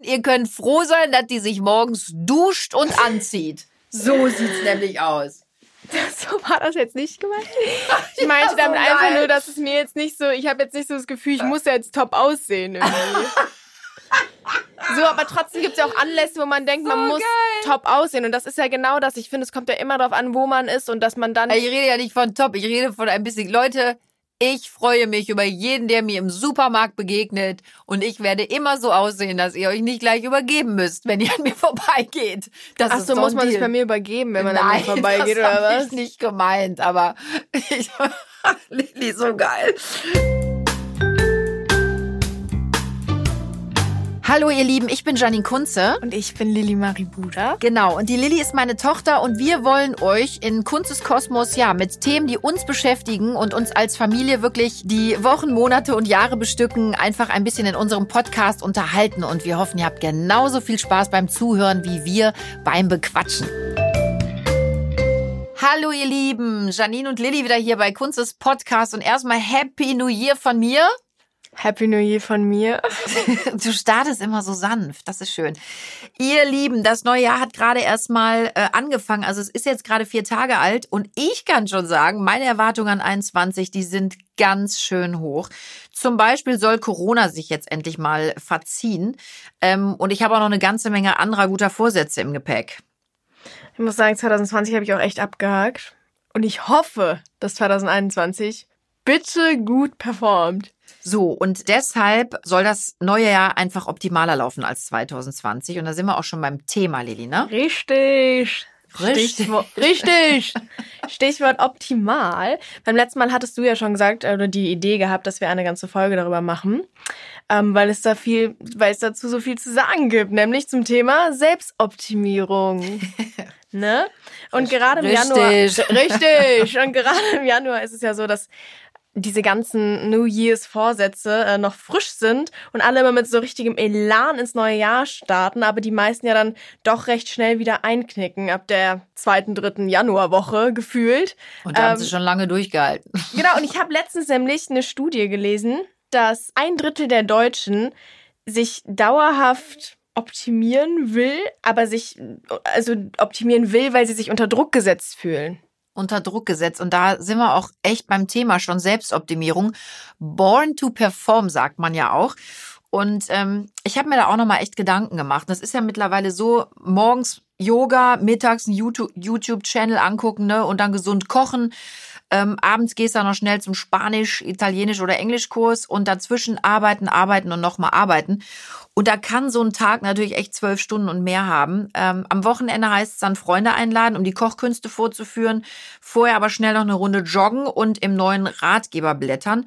Ihr könnt froh sein, dass die sich morgens duscht und anzieht. So sieht's nämlich aus. So war das jetzt nicht gemeint. Ich meinte so damit einfach geil. nur, dass es mir jetzt nicht so, ich habe jetzt nicht so das Gefühl, ich muss ja jetzt top aussehen irgendwie. So, aber trotzdem gibt es ja auch Anlässe, wo man denkt, man muss top aussehen. Und das ist ja genau das. Ich finde, es kommt ja immer darauf an, wo man ist und dass man dann. Ich rede ja nicht von top, ich rede von ein bisschen. Leute, ich freue mich über jeden, der mir im Supermarkt begegnet. Und ich werde immer so aussehen, dass ihr euch nicht gleich übergeben müsst, wenn ihr an mir vorbeigeht. Das Ach ist so, muss man sich bei mir übergeben, wenn man an Nein, mir vorbeigeht das oder was? ich nicht gemeint, aber ich, Lilly, so geil. Hallo ihr Lieben, ich bin Janine Kunze. Und ich bin Lili Maribuda. Genau, und die Lilly ist meine Tochter und wir wollen euch in Kunzes Kosmos ja mit Themen, die uns beschäftigen und uns als Familie wirklich die Wochen, Monate und Jahre bestücken, einfach ein bisschen in unserem Podcast unterhalten und wir hoffen, ihr habt genauso viel Spaß beim Zuhören wie wir beim Bequatschen. Hallo ihr Lieben, Janine und Lilly wieder hier bei Kunzes Podcast und erstmal Happy New Year von mir. Happy New Year von mir. Du startest immer so sanft, das ist schön. Ihr Lieben, das neue Jahr hat gerade erst mal äh, angefangen. Also es ist jetzt gerade vier Tage alt und ich kann schon sagen, meine Erwartungen an 21, die sind ganz schön hoch. Zum Beispiel soll Corona sich jetzt endlich mal verziehen. Ähm, und ich habe auch noch eine ganze Menge anderer guter Vorsätze im Gepäck. Ich muss sagen, 2020 habe ich auch echt abgehakt. Und ich hoffe, dass 2021 bitte gut performt. So, und deshalb soll das neue Jahr einfach optimaler laufen als 2020. Und da sind wir auch schon beim Thema, Lili, ne? Richtig. Richtig. Stichwort, richtig. Stichwort optimal. Beim letzten Mal hattest du ja schon gesagt äh, oder die Idee gehabt, dass wir eine ganze Folge darüber machen, ähm, weil es da viel, weil es dazu so viel zu sagen gibt, nämlich zum Thema Selbstoptimierung. ne? Und gerade im Januar, Richtig. richtig. Und gerade im Januar ist es ja so, dass diese ganzen New Year's Vorsätze äh, noch frisch sind und alle immer mit so richtigem Elan ins neue Jahr starten, aber die meisten ja dann doch recht schnell wieder einknicken ab der zweiten, dritten Januarwoche gefühlt. Und da haben Ähm, sie schon lange durchgehalten. Genau, und ich habe letztens nämlich eine Studie gelesen, dass ein Drittel der Deutschen sich dauerhaft optimieren will, aber sich also optimieren will, weil sie sich unter Druck gesetzt fühlen. Unter Druck gesetzt. Und da sind wir auch echt beim Thema schon Selbstoptimierung. Born to perform, sagt man ja auch. Und ähm, ich habe mir da auch nochmal echt Gedanken gemacht. Das ist ja mittlerweile so, morgens Yoga, mittags einen YouTube- YouTube-Channel angucken ne, und dann gesund kochen. Ähm, abends gehst du dann noch schnell zum Spanisch, Italienisch oder Englischkurs und dazwischen arbeiten, arbeiten und nochmal arbeiten. Und da kann so ein Tag natürlich echt zwölf Stunden und mehr haben. Ähm, am Wochenende heißt es dann Freunde einladen, um die Kochkünste vorzuführen. Vorher aber schnell noch eine Runde joggen und im neuen Ratgeber blättern.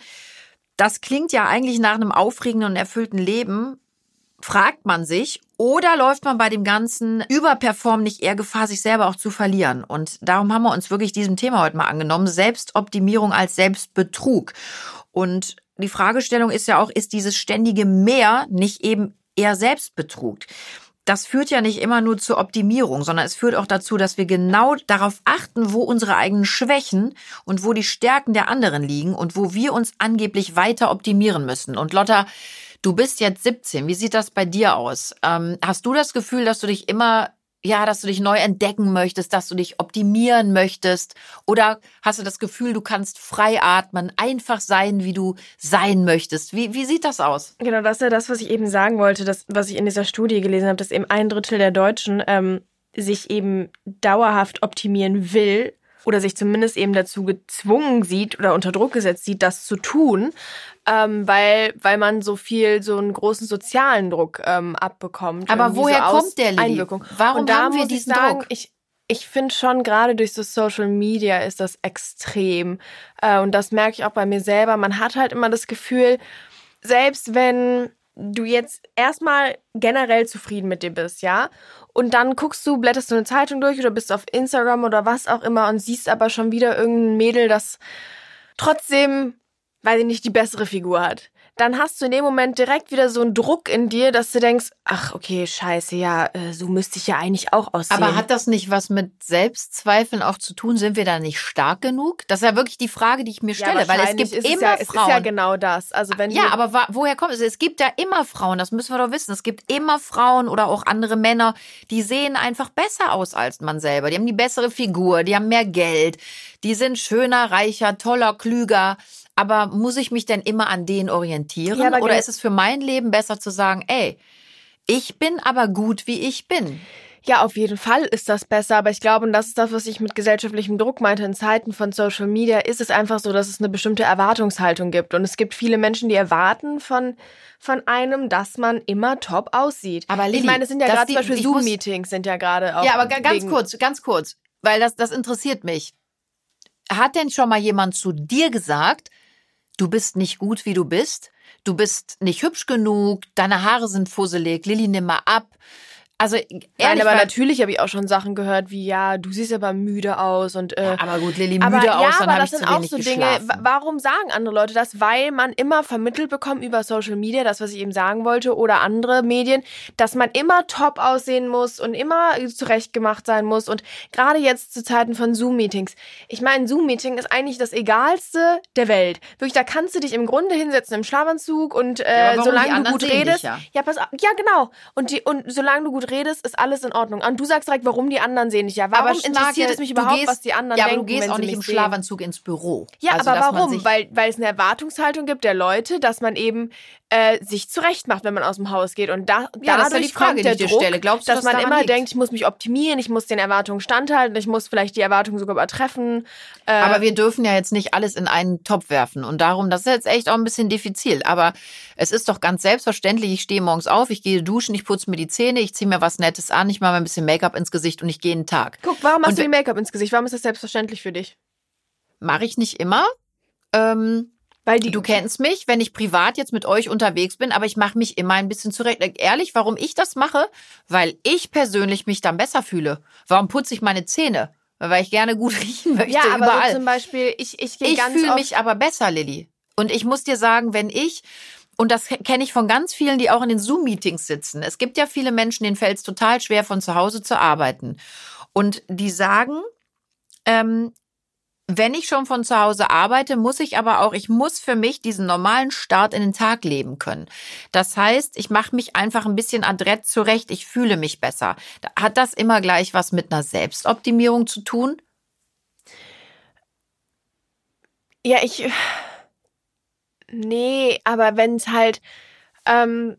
Das klingt ja eigentlich nach einem aufregenden und erfüllten Leben, fragt man sich. Oder läuft man bei dem ganzen Überperform nicht eher Gefahr, sich selber auch zu verlieren? Und darum haben wir uns wirklich diesem Thema heute mal angenommen. Selbstoptimierung als Selbstbetrug. Und die Fragestellung ist ja auch, ist dieses ständige Mehr nicht eben eher Selbstbetrug? Das führt ja nicht immer nur zur Optimierung, sondern es führt auch dazu, dass wir genau darauf achten, wo unsere eigenen Schwächen und wo die Stärken der anderen liegen und wo wir uns angeblich weiter optimieren müssen. Und Lotta, du bist jetzt 17. Wie sieht das bei dir aus? Ähm, hast du das Gefühl, dass du dich immer, ja, dass du dich neu entdecken möchtest, dass du dich optimieren möchtest? Oder hast du das Gefühl, du kannst frei atmen, einfach sein, wie du sein möchtest? Wie, wie sieht das aus? Genau, das ist ja das, was ich eben sagen wollte, das, was ich in dieser Studie gelesen habe, dass eben ein Drittel der Deutschen ähm, sich eben dauerhaft optimieren will oder sich zumindest eben dazu gezwungen sieht oder unter Druck gesetzt sieht, das zu tun, ähm, weil, weil man so viel, so einen großen sozialen Druck ähm, abbekommt. Aber woher so kommt der, Lilly? Einwirkung. Warum da haben wir muss ich diesen sagen, Druck? Ich, ich finde schon, gerade durch so Social Media ist das extrem. Äh, und das merke ich auch bei mir selber. Man hat halt immer das Gefühl, selbst wenn du jetzt erstmal generell zufrieden mit dir bist, ja, und dann guckst du, blätterst du eine Zeitung durch oder bist auf Instagram oder was auch immer und siehst aber schon wieder irgendein Mädel, das trotzdem, weiß ich nicht, die bessere Figur hat. Dann hast du in dem Moment direkt wieder so einen Druck in dir, dass du denkst, ach, okay, scheiße, ja, äh, so müsste ich ja eigentlich auch aussehen. Aber hat das nicht was mit Selbstzweifeln auch zu tun? Sind wir da nicht stark genug? Das ist ja wirklich die Frage, die ich mir stelle, ja, weil es gibt immer es ja, Frauen. Es ist ja genau das. Also wenn Ja, aber woher kommt es? Es gibt ja immer Frauen, das müssen wir doch wissen. Es gibt immer Frauen oder auch andere Männer, die sehen einfach besser aus als man selber. Die haben die bessere Figur, die haben mehr Geld, die sind schöner, reicher, toller, klüger. Aber muss ich mich denn immer an denen orientieren? Ja, oder ist es für mein Leben besser zu sagen, ey, ich bin aber gut, wie ich bin? Ja, auf jeden Fall ist das besser, aber ich glaube, und das ist das, was ich mit gesellschaftlichem Druck meinte, in Zeiten von Social Media ist es einfach so, dass es eine bestimmte Erwartungshaltung gibt. Und es gibt viele Menschen, die erwarten von, von einem, dass man immer top aussieht. Aber ich Lilly, meine, es sind ja gerade zum Beispiel ich Zoom-Meetings sind ja gerade auch. Ja, aber ga- ganz kurz, ganz kurz, weil das, das interessiert mich. Hat denn schon mal jemand zu dir gesagt, du bist nicht gut, wie du bist? Du bist nicht hübsch genug, deine Haare sind fusselig, Lilly, nimm mal ab. Also ehrlich, Nein, aber natürlich habe ich auch schon Sachen gehört, wie ja, du siehst aber müde aus und äh, Ja, aber gut, Lilly, Aber müde ja, aus, dann aber habe das ich zu sind auch wenig so Dinge. geschlafen. wa- Warum sagen andere Leute das? Weil man immer vermittelt bekommt über Social Media, das, was ich eben sagen wollte, oder andere Medien, dass man immer top aussehen muss und immer zurechtgemacht sein muss. Und gerade jetzt zu Zeiten von Zoom-Meetings. Ich meine, ein Zoom-Meeting ist eigentlich das Egalste der Welt. Wirklich, da kannst du dich im Grunde hinsetzen im Schlafanzug und Ja, äh? Die solange du gut dich redest. ja. Ja, pass auf. Ja, genau. Und, die, und solange du gut redest, ist alles in Ordnung. Und du sagst direkt, warum die anderen sehen dich ja. Warum aber interessiert es mich überhaupt, gehst, was die anderen ja, denken, aber du gehst auch nicht im sehen? Schlafanzug ins Büro. Ja, also, aber warum? Weil, weil es eine Erwartungshaltung gibt der Leute, dass man eben äh, sich zurecht macht, wenn man aus dem Haus geht. Und da, Ja, das ist ja dadurch die Frage, kommt die der ich dir Druck, stelle. Glaubst du, dass dass man immer liegt? denkt, ich muss mich optimieren, ich muss den Erwartungen standhalten, ich muss vielleicht die Erwartungen sogar übertreffen. Äh, Aber wir dürfen ja jetzt nicht alles in einen Topf werfen. Und darum, das ist jetzt echt auch ein bisschen diffizil. Aber es ist doch ganz selbstverständlich, ich stehe morgens auf, ich gehe duschen, ich putze mir die Zähne, ich ziehe mir was Nettes an, ich mache mir ein bisschen Make-up ins Gesicht und ich gehe einen Tag. Guck, warum hast Und du Make-up ins Gesicht? Warum ist das selbstverständlich für dich? Mache ich nicht immer. Ähm, Weil die, du kennst mich, wenn ich privat jetzt mit euch unterwegs bin, aber ich mache mich immer ein bisschen zurecht. Ehrlich, warum ich das mache? Weil ich persönlich mich dann besser fühle. Warum putze ich meine Zähne? Weil ich gerne gut riechen möchte ja, aber überall. so zum Beispiel, ich, ich gehe Ich fühle mich aber besser, Lilly. Und ich muss dir sagen, wenn ich, und das kenne ich von ganz vielen, die auch in den Zoom-Meetings sitzen. Es gibt ja viele Menschen, denen fällt es total schwer, von zu Hause zu arbeiten. Und die sagen, ähm, wenn ich schon von zu Hause arbeite, muss ich aber auch, ich muss für mich diesen normalen Start in den Tag leben können. Das heißt, ich mache mich einfach ein bisschen adrett zurecht, ich fühle mich besser. Hat das immer gleich was mit einer Selbstoptimierung zu tun? Ja, ich. Nee, aber wenn es halt ähm,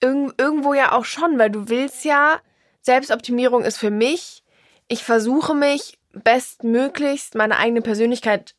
irg irgendwo ja auch schon, weil du willst ja, Selbstoptimierung ist für mich, ich versuche mich bestmöglichst meine eigene Persönlichkeit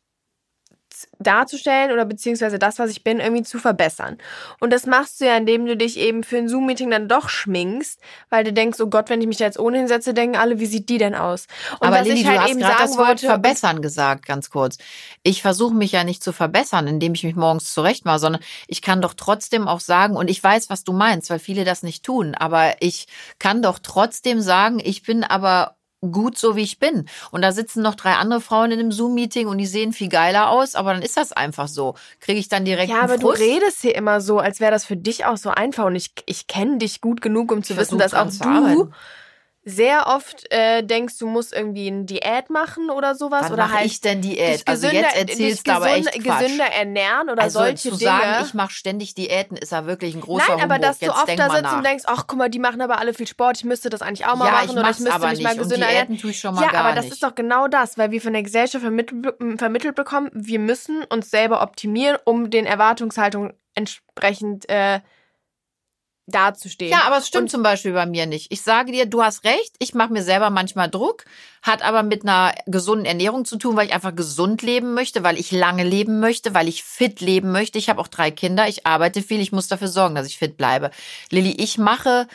darzustellen oder beziehungsweise das, was ich bin, irgendwie zu verbessern. Und das machst du ja, indem du dich eben für ein Zoom-Meeting dann doch schminkst, weil du denkst, oh Gott, wenn ich mich da jetzt ohne hinsetze, denken alle, wie sieht die denn aus? Und Aber was Lilly, ich halt du hast eben gerade sagen das Wort wollte, verbessern gesagt, ganz kurz. Ich versuche mich ja nicht zu verbessern, indem ich mich morgens zurechtmache, sondern ich kann doch trotzdem auch sagen, und ich weiß, was du meinst, weil viele das nicht tun, aber ich kann doch trotzdem sagen, ich bin aber gut so, wie ich bin. Und da sitzen noch drei andere Frauen in einem Zoom-Meeting und die sehen viel geiler aus, aber dann ist das einfach so. Kriege ich dann direkt Ja, aber du Frust? redest hier immer so, als wäre das für dich auch so einfach. Und ich, ich kenne dich gut genug, um zu Ich wissen, dass auch du arbeiten. Sehr oft äh, denkst, du musst irgendwie eine Diät machen oder sowas. Wann oder mache halt ich denn Diät? Also gesünder, jetzt erzählst du aber echt Quatsch. gesünder ernähren oder also solche zu Dinge. sagen, ich mache ständig Diäten, ist ja wirklich ein großer Nein, aber Humbug. dass du Jetzt oft da sitzt nach. und denkst, ach guck mal, die machen aber alle viel Sport, ich müsste das eigentlich auch mal ja, machen ich oder ich müsste aber mich nicht. mal Und gesünder ernähren. Diäten tue ich schon mal Ja, gar aber das nicht. ist doch genau das, weil wir von der Gesellschaft vermittelt, vermittelt bekommen, wir müssen uns selber optimieren, um den Erwartungshaltungen entsprechend äh, dazustehen. Ja, aber es stimmt Und- zum Beispiel bei mir nicht. Ich sage dir, du hast recht, ich mache mir selber manchmal Druck, hat aber mit einer gesunden Ernährung zu tun, weil ich einfach gesund leben möchte, weil ich lange leben möchte, weil ich fit leben möchte. Ich habe auch drei Kinder, ich arbeite viel, ich muss dafür sorgen, dass ich fit bleibe. Lilly, ich mache,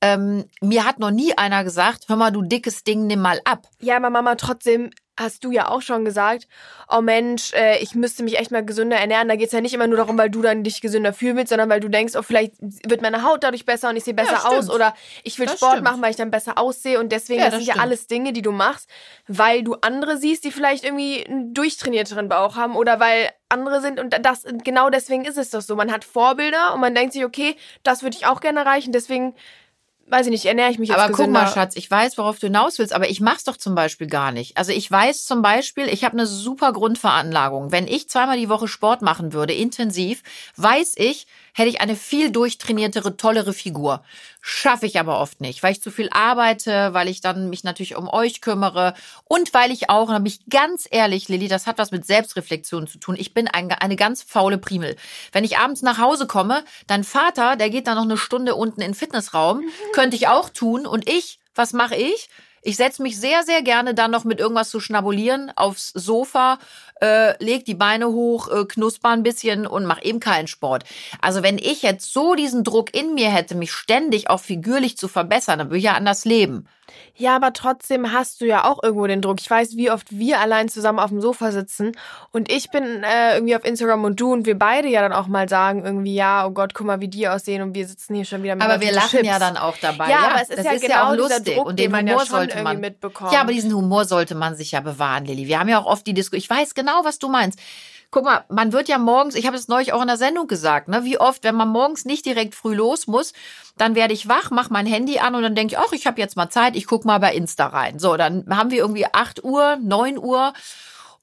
ähm, mir hat noch nie einer gesagt, hör mal, du dickes Ding, nimm mal ab. Ja, aber Mama, trotzdem hast du ja auch schon gesagt, oh Mensch, äh, ich müsste mich echt mal gesünder ernähren. Da geht's ja nicht immer nur darum, weil du dann dich gesünder fühlen willst, sondern weil du denkst, oh, vielleicht wird meine Haut dadurch besser und ich sehe besser Ja, aus oder ich will Das Sport stimmt. machen, weil ich dann besser aussehe und deswegen, Ja, das, das sind ja stimmt. alles Dinge, die du machst, weil du andere siehst, die vielleicht irgendwie einen durchtrainierteren Bauch haben oder weil andere sind und das, genau deswegen ist es doch so. Man hat Vorbilder und man denkt sich, okay, das würde ich auch gerne erreichen, deswegen, weiß ich nicht, ernähre ich mich jetzt Aber guck gesünder. mal, Schatz, ich weiß, worauf du hinaus willst, aber ich mach's doch zum Beispiel gar nicht. Also ich weiß zum Beispiel, ich habe eine super Grundveranlagung. Wenn ich zweimal die Woche Sport machen würde, intensiv, weiß ich, hätte ich eine viel durchtrainiertere, tollere Figur. Schaffe ich aber oft nicht, weil ich zu viel arbeite, weil ich dann mich natürlich um euch kümmere und weil ich auch, und da bin ich ganz ehrlich, Lilly, das hat was mit Selbstreflexion zu tun. Ich bin ein, eine ganz faule Primel. Wenn ich abends nach Hause komme, dein Vater, der geht dann noch eine Stunde unten in den Fitnessraum, könnte ich auch tun. Und ich, was mache ich? Ich setze mich sehr, sehr gerne dann noch mit irgendwas zu schnabulieren aufs Sofa, äh, leg die Beine hoch, äh, knusper ein bisschen und mach eben keinen Sport. Also wenn ich jetzt so diesen Druck in mir hätte, mich ständig auch figürlich zu verbessern, dann würde ich ja anders leben. Ja, aber trotzdem hast du ja auch irgendwo den Druck. Ich weiß, wie oft wir allein zusammen auf dem Sofa sitzen und ich bin äh, irgendwie auf Instagram und du und wir beide ja dann auch mal sagen irgendwie, ja, oh Gott, guck mal, wie die aussehen und wir sitzen hier schon wieder mit Aber wir lachen Chips. ja dann auch dabei. Ja, aber es ist ja ist genau ja auch dieser lustig. Druck, und den den man ja Humor schon sollte man mitbekommt. Ja, aber diesen Humor sollte man sich ja bewahren, Lilly. Wir haben ja auch oft die Diskussion. Ich weiß genau, was du meinst. Guck mal, man wird ja morgens, ich habe es neulich auch in der Sendung gesagt, ne, wie oft, wenn man morgens nicht direkt früh los muss, dann werde ich wach, mache mein Handy an und dann denke ich, ach, ich habe jetzt mal Zeit, ich guck mal bei Insta rein. So, dann haben wir irgendwie 8 Uhr, 9 Uhr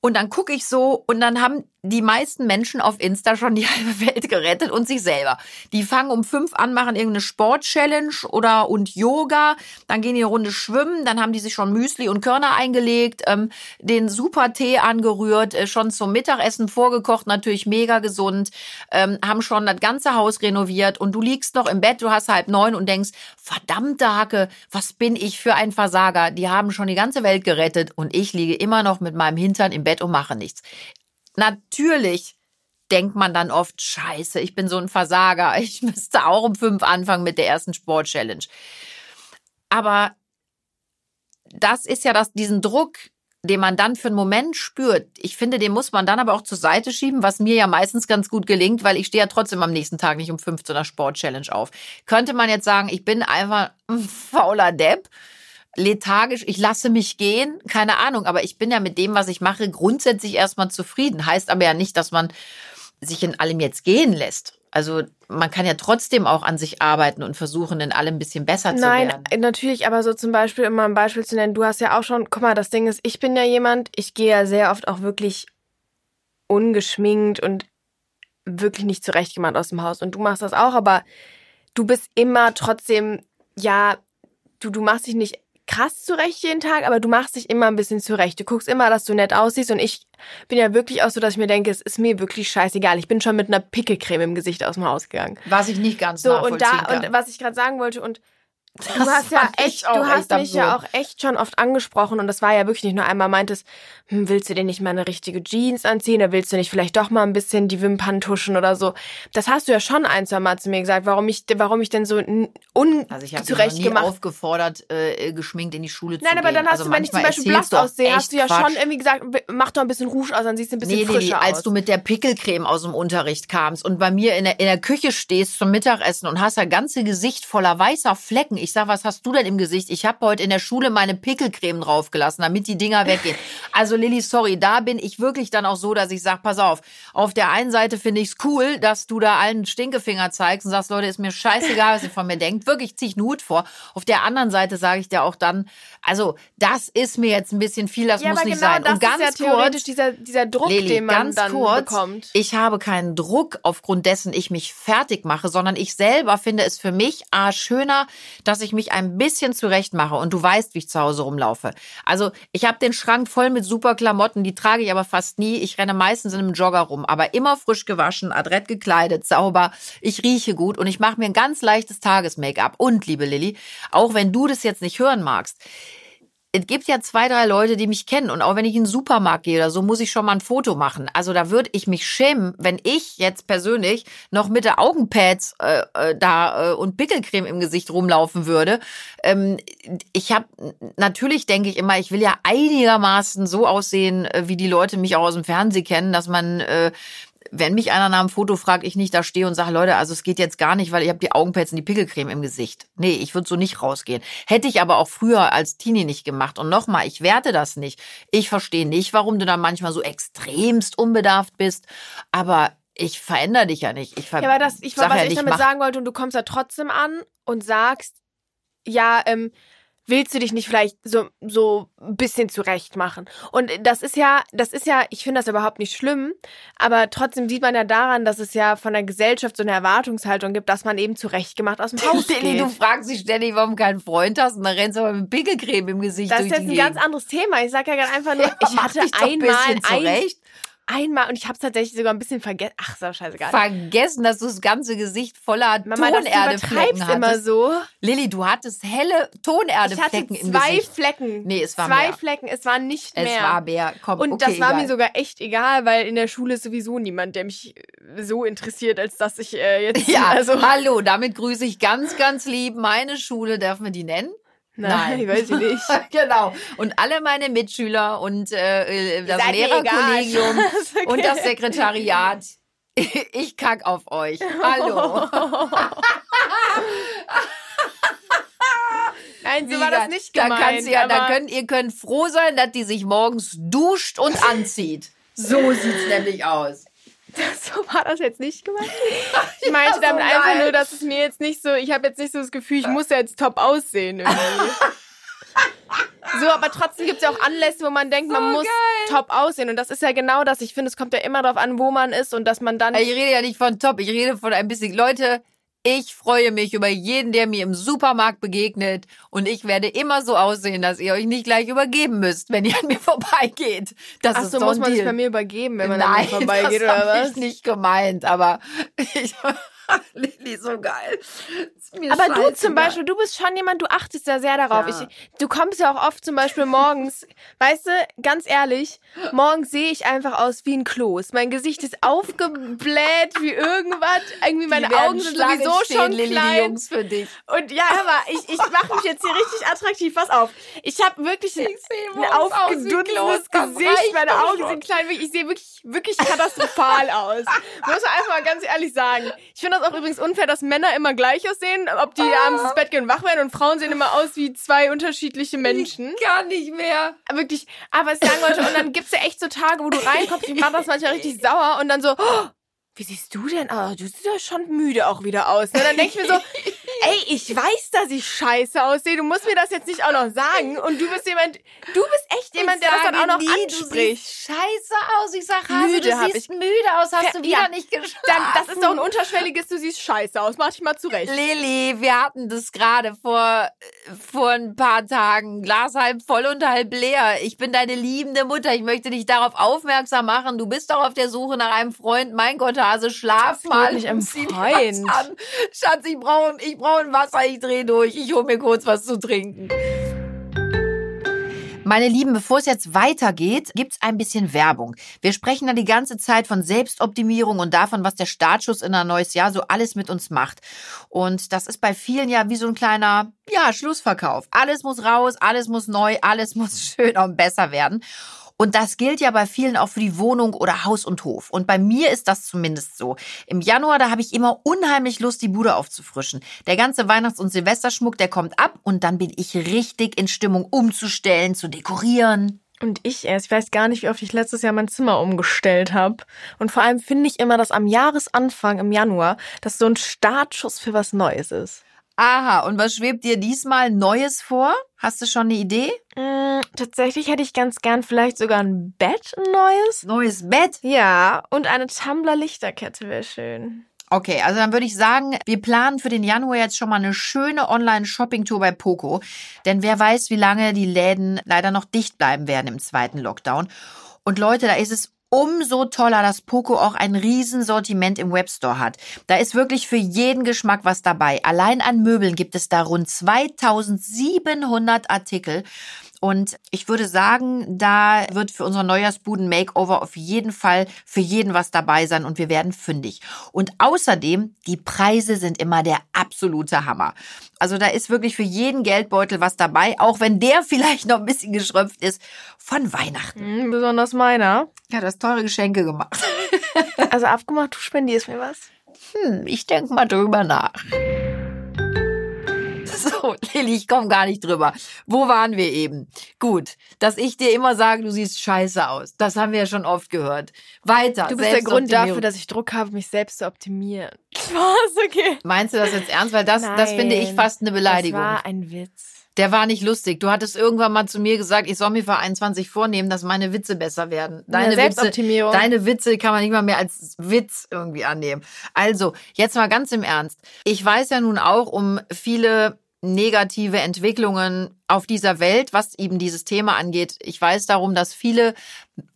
und dann gucke ich so und dann haben die meisten Menschen auf Insta schon die halbe Welt gerettet und sich selber. Die fangen um fünf an, machen irgendeine Sport-Challenge oder und Yoga, dann gehen die eine Runde schwimmen, dann haben die sich schon Müsli und Körner eingelegt, ähm, den super Tee angerührt, äh, schon zum Mittagessen vorgekocht, natürlich mega gesund, ähm, haben schon das ganze Haus renoviert und du liegst noch im Bett, du hast halb neun und denkst, verdammte Hacke, was bin ich für ein Versager? Die haben schon die ganze Welt gerettet und ich liege immer noch mit meinem Hintern im Bett und mache nichts. Natürlich denkt man dann oft, scheiße, ich bin so ein Versager. Ich müsste auch um fünf anfangen mit der ersten Sport-Challenge. Aber das ist ja das, diesen Druck, den man dann für einen Moment spürt. Ich finde, den muss man dann aber auch zur Seite schieben, was mir ja meistens ganz gut gelingt, weil ich stehe ja trotzdem am nächsten Tag nicht um 15 er Sport-Challenge auf. Könnte man jetzt sagen, ich bin einfach ein fauler Depp, lethargisch, ich lasse mich gehen, keine Ahnung, aber ich bin ja mit dem, was ich mache, grundsätzlich erstmal zufrieden. Heißt aber ja nicht, dass man sich in allem jetzt gehen lässt. Also man kann ja trotzdem auch an sich arbeiten und versuchen, in allem ein bisschen besser zu Nein, werden. natürlich, aber so zum Beispiel, um mal ein Beispiel zu nennen, du hast ja auch schon, guck mal, das Ding ist, ich bin ja jemand, ich gehe ja sehr oft auch wirklich ungeschminkt und wirklich nicht zurechtgemacht aus dem Haus. Und du machst das auch, aber du bist immer trotzdem, ja, du, du machst dich nicht krass zurecht jeden Tag, aber du machst dich immer ein bisschen zurecht. Du guckst immer, dass du nett aussiehst und ich bin ja wirklich auch so, dass ich mir denke, es ist mir wirklich scheißegal. Ich bin schon mit einer Pickelcreme im Gesicht aus dem Haus gegangen. Was ich nicht ganz So, und da, kann. und was ich gerade sagen wollte, und du Das hast ja echt, du hast echt mich ja auch absurd. echt schon oft angesprochen und das war ja wirklich nicht nur einmal meintest, hm, willst du dir nicht mal eine richtige Jeans anziehen oder willst du nicht vielleicht doch mal ein bisschen die Wimpern tuschen oder so. Das hast du ja schon ein, zwei Mal zu mir gesagt, warum ich, warum ich denn so n- also ich unzurecht nie gemacht aufgefordert, äh, geschminkt in die Schule zu Nein, gehen. aber dann hast also du, wenn ich zum Beispiel blass aussehe, hast du ja Quatsch. schon irgendwie gesagt, mach doch ein bisschen Rouge aus, dann siehst du ein bisschen Nee, nee, frischer nee, als aus. du mit der Pickelcreme aus dem Unterricht kamst und bei mir in der, in der Küche stehst zum Mittagessen und hast das ganze Gesicht voller weißer Flecken. Ich sag, was hast du denn im Gesicht? Ich habe heute in der Schule meine Pickelcreme draufgelassen, damit die Dinger weggehen. Also Lilly, sorry, da bin ich wirklich dann auch so, dass ich sag, pass auf, auf der einen Seite finde ich's cool, dass du da allen Stinkefinger zeigst und sagst, Leute, ist mir scheißegal, was ihr von mir denkt. Wirklich, zieh ich einen Hut vor. Auf der anderen Seite sage ich dir auch dann, also das ist mir jetzt ein bisschen viel, das ja, muss nicht genau sein. das und ganz ist ja theoretisch kurz, dieser, dieser Druck, Lili, den man ganz dann kurz, bekommt. ich habe keinen Druck aufgrund dessen ich mich fertig mache, sondern ich selber finde es für mich a schöner, dass ich mich ein bisschen zurecht mache und du weißt, wie ich zu Hause rumlaufe. Also ich habe den Schrank voll mit super Klamotten, die trage ich aber fast nie. Ich renne meistens in einem Jogger rum, aber immer frisch gewaschen, adrett gekleidet, sauber. Ich rieche gut und ich mache mir ein ganz leichtes Tages-Make-up. Und liebe Lilly, auch wenn du das jetzt nicht hören magst, es gibt ja zwei, drei Leute, die mich kennen. Und auch wenn ich in den Supermarkt gehe oder so, muss ich schon mal ein Foto machen. Also da würde ich mich schämen, wenn ich jetzt persönlich noch mit der Augenpads äh, äh, da äh, und Pickelcreme im Gesicht rumlaufen würde. Ähm, ich habe natürlich denke ich immer, ich will ja einigermaßen so aussehen, äh, wie die Leute mich auch aus dem Fernsehen kennen, dass man äh, wenn mich einer nach einem Foto fragt, ich nicht da stehe und sage, Leute, also es geht jetzt gar nicht, weil ich habe die Augenpads und die Pickelcreme im Gesicht. Nee, ich würde so nicht rausgehen. Hätte ich aber auch früher als Teenie nicht gemacht. Und nochmal, ich werte das nicht. Ich verstehe nicht, warum du da manchmal so extremst unbedarft bist. Aber ich verändere dich ja nicht. Ich ja, aber das, ich, was ja ich damit mach. sagen wollte, und du kommst da trotzdem an und sagst, ja, ähm, willst du dich nicht vielleicht so so ein bisschen zurecht machen? Und das ist ja, das ist ja, ich finde das überhaupt nicht schlimm, aber trotzdem sieht man ja daran, dass es ja von der Gesellschaft so eine Erwartungshaltung gibt, dass man eben zurechtgemacht aus dem Haus geht. du fragst dich ständig, warum du keinen Freund hast und dann rennst du aber mit Pickelcreme im Gesicht Das ist jetzt ein Gegend. ganz anderes Thema. Ich sag ja gerade einfach nur, ja, ich hatte einmal ein, einmal und ich habe es tatsächlich sogar ein bisschen vergessen. Ach, so scheißegal. Vergessen, dass du das ganze Gesicht voller Mama, Tonerdeflecken hattest. immer so. Lilly, du hattest helle Tonerdeflecken im Gesicht. Zwei Flecken. Nee, es war Zwei mehr. Flecken, es war nicht mehr. Es war mehr. Komm, und okay, das war egal. mir sogar echt egal, weil in der Schule ist sowieso niemand, der mich so interessiert, als dass ich äh, jetzt Ja, also hallo, damit grüße ich ganz, ganz lieb meine Schule. Darf man die nennen? Nein, Nein. weiß ich nicht. genau. Und alle meine Mitschüler und äh, das Lehrerkollegium okay. und das Sekretariat. Ich kack auf euch. Hallo. Nein, so war das nicht gemeint. Da, kannst ja, da könnt, ihr könnt froh sein, dass die sich morgens duscht und anzieht. So sieht's nämlich aus. so war das jetzt nicht gemeint. Ich meinte ja, so damit geil. einfach nur, dass es mir jetzt nicht so, ich habe jetzt nicht so das Gefühl, ich muss ja jetzt top aussehen irgendwie. So, aber trotzdem gibt es ja auch Anlässe, wo man denkt, so man muss geil. top aussehen. Und das ist ja genau das. Ich finde, es kommt ja immer darauf an, wo man ist und dass man dann. Ich rede ja nicht von top, ich rede von ein bisschen. Leute, ich freue mich über jeden, der mir im Supermarkt begegnet und ich werde immer so aussehen, dass ihr euch nicht gleich übergeben müsst, wenn ihr an mir vorbeigeht. Das Ach ist so, so muss man Deal. sich bei mir übergeben, wenn man Nein, an mir vorbeigeht das oder was? Ich nicht gemeint, aber ich, Lilly, so geil. Aber du zum Beispiel, du bist schon jemand, du achtest ja sehr darauf. Ja. Ich, du kommst ja auch oft zum Beispiel morgens, weißt du, ganz ehrlich, morgens sehe ich einfach aus wie ein Kloß. Mein Gesicht ist aufgebläht wie irgendwas. Irgendwie meine Augen sind sowieso stehen, schon Lilly, klein. Die Jungs für dich. Und ja, hör mal, ich, ich mache mich jetzt hier richtig attraktiv. Pass auf. Ich habe wirklich ein, ein aufgedunsenes Gesicht. Meine Augen sind klein. Ich sehe wirklich, wirklich katastrophal aus. Muss man einfach mal ganz ehrlich sagen. Ich finde das auch übrigens unfair, dass Männer immer gleich aussehen, ob die Ah. abends ins Bett gehen und wach werden und Frauen sehen immer aus wie zwei unterschiedliche Menschen. Ich kann nicht mehr. Wirklich, aber ich sagen wollte, und dann gibt's ja echt so Tage, wo du reinkommst, ich mache das manchmal richtig sauer und dann so, oh, wie siehst du denn aus? Du siehst ja schon müde auch wieder aus. Und dann denke ich mir so, ey, ich weiß, dass ich scheiße aussehe. Du musst mir das jetzt nicht auch noch sagen. Und du bist jemand, du bist echt jemand, ich der das dann auch noch nie, anspricht. Du scheiße aus. Ich sag, Hase, Müde du siehst müde aus. Hast Ja, du wieder ja. nicht geschlafen? Dann, das ist doch ein unterschwelliges, du siehst scheiße aus. Mach dich mal zurecht. Lilly, wir hatten das gerade vor, vor ein paar Tagen. Glas halb voll und halb leer. Ich bin deine liebende Mutter. Ich möchte dich darauf aufmerksam machen. Du bist doch auf der Suche nach einem Freund. Mein Gott, Hase, schlaf mal. einem Zieh dir Freund. Schatz, ich brauche ich brauch ein Wasser. Ich dreh durch. Ich hol mir kurz was zu trinken. Meine Lieben, bevor es jetzt weitergeht, gibt's ein bisschen Werbung. Wir sprechen da die ganze Zeit von Selbstoptimierung und davon, was der Startschuss in ein neues Jahr so alles mit uns macht. Und das ist bei vielen ja wie so ein kleiner, ja, Schlussverkauf. Alles muss raus, alles muss neu, alles muss schöner und besser werden. Und das gilt ja bei vielen auch für die Wohnung oder Haus und Hof. Und bei mir ist das zumindest so. Im Januar, da habe ich immer unheimlich Lust, die Bude aufzufrischen. Der ganze Weihnachts- und Silvesterschmuck, der kommt ab und dann bin ich richtig in Stimmung umzustellen, zu dekorieren. Und ich erst, ich weiß gar nicht, wie oft ich letztes Jahr mein Zimmer umgestellt habe. Und vor allem finde ich immer, dass am Jahresanfang, im Januar, das so ein Startschuss für was Neues ist. Aha, und was schwebt dir diesmal Neues vor? Hast du schon eine Idee? Mm, tatsächlich hätte ich ganz gern vielleicht sogar ein Bett, ein neues. Neues Bett? Ja, und eine Tumblr-Lichterkette wäre schön. Okay, also dann würde ich sagen, wir planen für den Januar jetzt schon mal eine schöne Online-Shopping-Tour bei Poco. Denn wer weiß, wie lange die Läden leider noch dicht bleiben werden im zweiten Lockdown. Und Leute, da ist es umso toller, dass Poco auch ein Riesensortiment im Webstore hat. Da ist wirklich für jeden Geschmack was dabei. Allein an Möbeln gibt es da rund 2700 Artikel. Und ich würde sagen, da wird für unser Neujahrsbuden-Makeover auf jeden Fall für jeden was dabei sein und wir werden fündig. Und außerdem, die Preise sind immer der absolute Hammer. Also da ist wirklich für jeden Geldbeutel was dabei, auch wenn der vielleicht noch ein bisschen geschröpft ist von Weihnachten. Mhm, besonders meiner. Ja, du hast teure Geschenke gemacht. Also abgemacht, du spendierst mir was. Hm, ich denke mal drüber nach. So, Lilly, ich komme gar nicht drüber. Wo waren wir eben? Gut, dass ich dir immer sage, du siehst scheiße aus. Das haben wir ja schon oft gehört. Weiter. Du bist der Grund dafür, dass ich Druck habe, mich selbst zu optimieren. Was? Okay. Meinst du das jetzt ernst? Weil das, das finde ich fast eine Beleidigung. Das war ein Witz. Der war nicht lustig. Du hattest irgendwann mal zu mir gesagt, ich soll mir für 21 vornehmen, dass meine Witze besser werden. Deine, Witze, deine Witze kann man nicht mal mehr als Witz irgendwie annehmen. Also, jetzt mal ganz im Ernst. Ich weiß ja nun auch um viele negative Entwicklungen auf dieser Welt, was eben dieses Thema angeht. Ich weiß darum, dass viele,